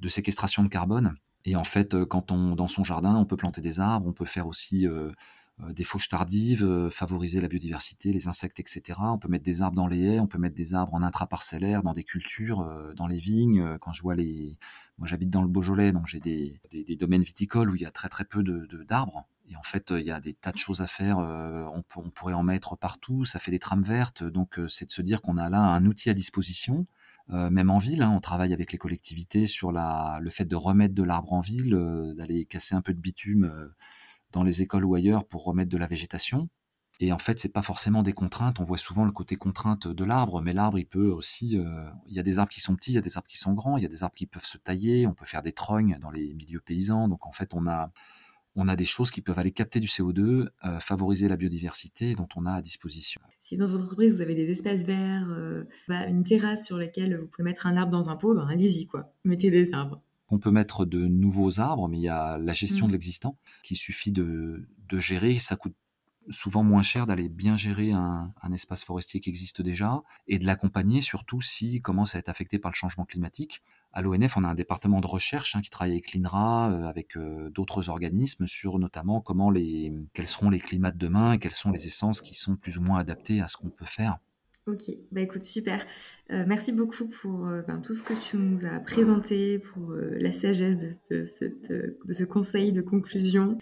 séquestration de carbone. Et en fait, quand on dans son jardin, on peut planter des arbres, on peut faire aussi euh, euh, des fauches tardives, euh, favoriser la biodiversité, les insectes, etc. On peut mettre des arbres dans les haies, on peut mettre des arbres en intraparcellaire, dans des cultures, euh, dans les vignes. Quand je vois les, moi j'habite dans le Beaujolais, donc j'ai des, des, domaines viticoles où il y a très très peu de d'arbres. Et en fait, il y a des tas de choses à faire. On, on, pourrait en mettre partout. Ça fait des trames vertes. Donc, c'est de se dire qu'on a là un outil à disposition. même en ville, hein, on travaille avec les collectivités sur la, le fait de remettre de l'arbre en ville, d'aller casser un peu de bitume dans les écoles ou ailleurs pour remettre de la végétation. Et en fait, c'est pas forcément des contraintes. On voit souvent le côté contrainte de l'arbre, mais l'arbre, il peut aussi. Euh, il y a des arbres qui sont petits, il y a des arbres qui sont grands, il y a des arbres qui peuvent se tailler. On peut faire des trognes dans les milieux paysans. Donc en fait, on a on a des choses qui peuvent aller capter du CO2, euh, favoriser la biodiversité dont on a à disposition. Si dans votre entreprise vous avez des espaces verts, euh, bah, une terrasse sur laquelle vous pouvez mettre un arbre dans un pot, ben allez-y quoi, mettez des arbres. On peut mettre de nouveaux arbres, mais il y a la gestion Mm. de l'existant qui suffit de, de gérer. Ça coûte souvent moins cher d'aller bien gérer un, un espace forestier qui existe déjà et de l'accompagner surtout s'il commence à être affecté par le changement climatique. À l'ONF, on a un département de recherche hein, qui travaille avec l'INRA, euh, avec euh, d'autres organismes sur notamment comment les, quels seront les climats de demain et quelles sont les essences qui sont plus ou moins adaptées à ce qu'on peut faire. Ok, bah écoute, super. Euh, merci beaucoup pour euh, ben, tout ce que tu nous as présenté, pour euh, la sagesse de, de, cette, de, ce conseil de conclusion.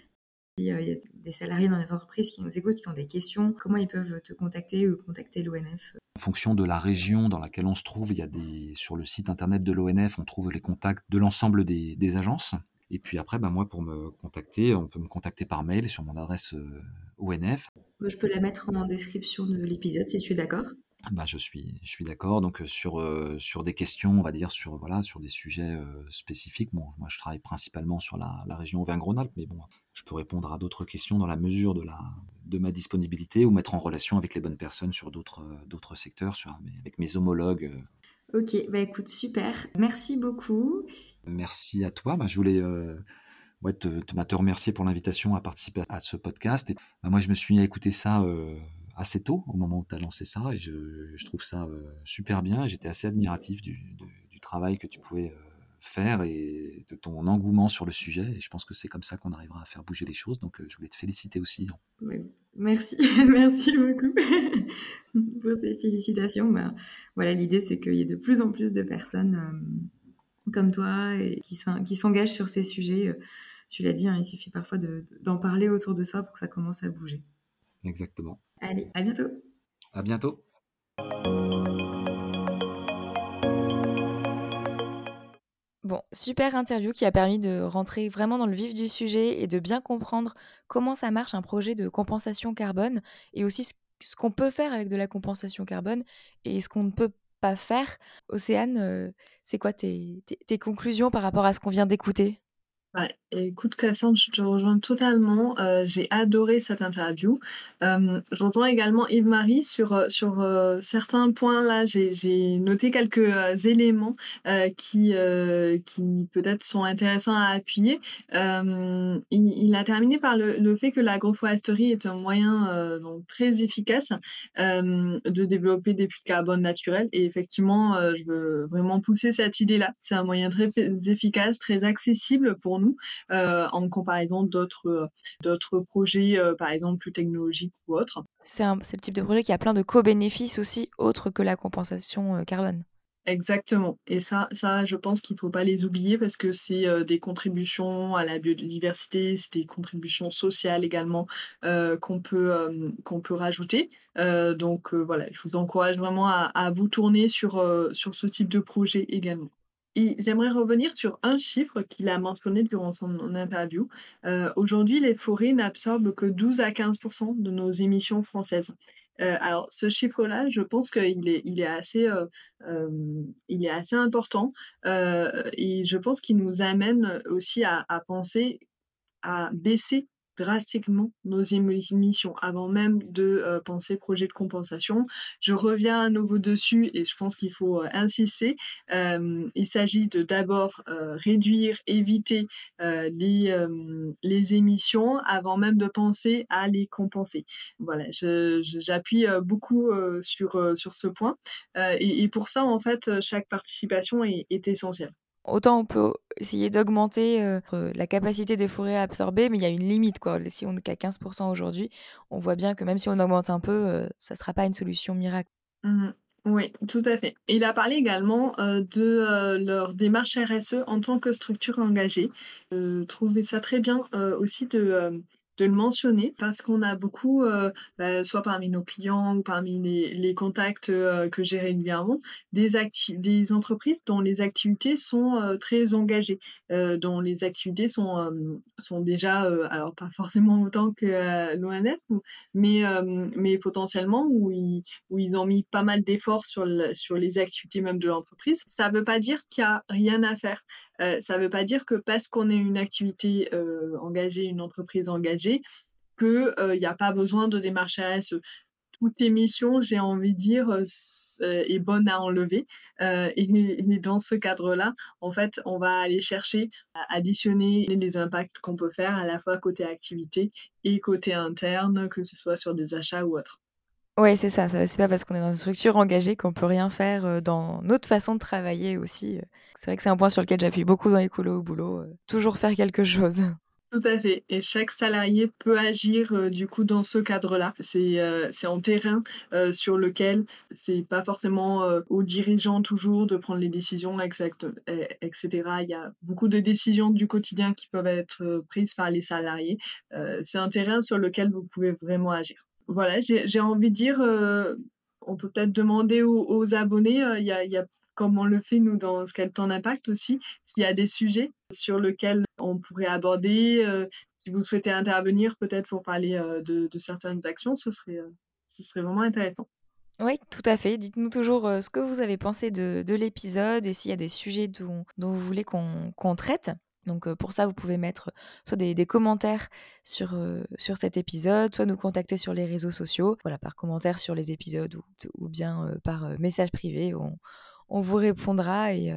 Il y a des salariés dans les entreprises qui nous écoutent, qui ont des questions. Comment ils peuvent te contacter ou contacter l'ONF En fonction de la région dans laquelle on se trouve, il y a des, sur le site internet de l'ONF, on trouve les contacts de l'ensemble des, des, agences. Et puis après, ben moi, pour me contacter, on peut me contacter par mail sur mon adresse ONF. Je peux la mettre en description de l'épisode si tu es d'accord. Bah, je suis, je suis d'accord. Donc sur euh, sur des questions, on va dire sur voilà sur des sujets euh, spécifiques. Bon, moi je travaille principalement sur la, la région Auvergne-Rhône-Alpes, mais bon, je peux répondre à d'autres questions dans la mesure de la de ma disponibilité ou mettre en relation avec les bonnes personnes sur d'autres d'autres secteurs, sur avec mes homologues. Ok, bah écoute super. Merci beaucoup. Merci à toi. Bah, je voulais euh, ouais, te, te, te, remercier pour l'invitation à participer à ce podcast. Et, bah, moi, je me suis mis à écouter ça euh, assez tôt, au moment où tu as lancé ça, et je, je trouve ça euh, super bien. J'étais assez admiratif du, du, travail que tu pouvais euh, faire et de ton engouement sur le sujet. Et je pense que c'est comme ça qu'on arrivera à faire bouger les choses. Donc, euh, je voulais te féliciter aussi. Merci, merci beaucoup pour ces félicitations. Ben, voilà, l'idée, c'est qu'il y ait de plus en plus de personnes comme toi et qui s'engagent sur ces sujets. Tu l'as dit, hein, il suffit parfois d'en de, parler autour de soi pour que ça commence à bouger. Exactement. Allez, à bientôt. À bientôt. Bon, super interview qui a permis de rentrer vraiment dans le vif du sujet et de bien comprendre comment ça marche un projet de compensation carbone et aussi ce, ce qu'on peut faire avec de la compensation carbone et ce qu'on ne peut pas faire. Océane, euh, c'est quoi tes, tes, tes, conclusions par rapport à ce qu'on vient d'écouter? Ouais, écoute Cassandre, je te rejoins totalement. Euh, j'ai adoré cette interview. Euh, je rejoins également Yves-Marie sur, sur euh, certains points. Là, j'ai noté quelques euh, éléments euh, qui, euh, qui peut-être sont intéressants à appuyer. Il, il, a terminé par le, le fait que l'agroforesterie est un moyen donc, très efficace de développer des puits de carbone naturels. Et effectivement, je veux vraiment pousser cette idée-là. C'est un moyen très efficace, très accessible pour nous euh, en comparaison d'autres d'autres projets, euh, par exemple plus technologiques ou autres. C'est le type de projet qui a plein de co-bénéfices aussi, autres que la compensation euh, carbone. Exactement et ça ça je pense qu'il faut pas les oublier parce que c'est, des contributions à la biodiversité, c'est des contributions sociales également, qu'on peut, qu'on peut rajouter. Donc, voilà, je vous encourage vraiment à à vous tourner sur, sur ce type de projet également. J'aimerais revenir sur un chiffre qu'il a mentionné durant son interview. Heu, aujourd'hui, les forêts n'absorbent que 12 à 15% de nos émissions françaises. Heu, alors ce chiffre-là, je pense qu'il est assez, heu, hem, il est assez important, et je pense qu'il nous amène aussi à penser à baisser drastiquement nos émissions avant même de, heu, penser projet de compensation. Je reviens à nouveau dessus et je pense qu'il faut, heu, insister. Hem, il s'agit de d'abord, réduire, éviter, les, les émissions avant même de penser à les compenser. Voilà, j'appuie, beaucoup, sur, ce point, et pour ça, en fait, chaque participation est essentielle. Autant on peut essayer d'augmenter, heu, la capacité des forêts à absorber, mais il y a une limite, quoi. Si on n'est qu'à 15% aujourd'hui, on voit bien que même si on augmente un peu, heu, ça sera pas une solution miracle. Mmh Oui, tout à fait. Il a parlé également, heu, de, leur démarche RSE en tant que structure engagée. Je trouvais ça très bien, aussi de, de le mentionner parce qu'on a beaucoup, heu, bah, soit parmi nos clients ou parmi les contacts, heu, que j'ai régulièrement, des des entreprises dont les activités sont, heu, très engagées, dont les activités sont, sont déjà, alors pas forcément autant que, l'ONF mais, mais potentiellement où ils où ils ont mis pas mal d'efforts sur sur les activités même de l'entreprise. Ça ne veut pas dire qu'il y a rien à faire. Heu, ça ne veut pas dire que parce qu'on est une activité, heu, engagée, une entreprise engagée, que, heu, il y a pas besoin de démarche RSE. Toute émission, j'ai envie de dire, est bonne à enlever, et et dans ce cadre-là, en fait, on va aller chercher à additionner les impacts qu'on peut faire à la fois côté activité et côté interne, que ce soit sur des achats ou autre. Ouais, c'est ça, c'est pas parce qu'on est dans une structure engagée qu'on peut rien faire, dans notre façon de travailler aussi. C'est vrai que c'est un point sur lequel j'appuie beaucoup dans Écolo au boulot, toujours faire quelque chose. Tout à fait et chaque salarié peut agir, du coup dans ce cadre-là. C'est, c'est en terrain, sur lequel c'est pas forcément, aux dirigeants toujours de prendre les décisions exact et et Il y a beaucoup de décisions du quotidien qui peuvent être, prises par les salariés. C'est un terrain sur lequel vous pouvez vraiment agir. Voilà, j'ai envie de dire, heu, on peut peut-être demander aux abonnés, heu, il y a y on le fait nous dans Scale ton impact aussi, s'il y a des sujets sur lesquels on pourrait aborder, heu, si vous souhaitez intervenir peut-être pour parler, de certaines actions, ce serait, ce serait vraiment intéressant. Oui, tout à fait. Dites-nous toujours, ce que vous avez pensé de de l'épisode et s'il y a des sujets dont vous voulez qu'on traite. Donc, pour ça, vous pouvez mettre soit des des commentaires sur, sur cet épisode, soit nous contacter sur les réseaux sociaux, voilà, par commentaire sur les épisodes ou ou bien, par, message privé. On on vous répondra et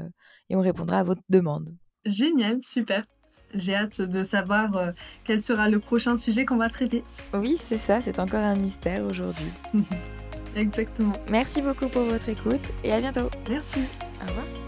et on répondra à votre demande. Génial, super. J'ai hâte de savoir, quel sera le prochain sujet qu'on va traiter. Oui, c'est ça, c'est encore un mystère aujourd'hui. Exactement. Merci beaucoup pour votre écoute et à bientôt. Merci. Au revoir.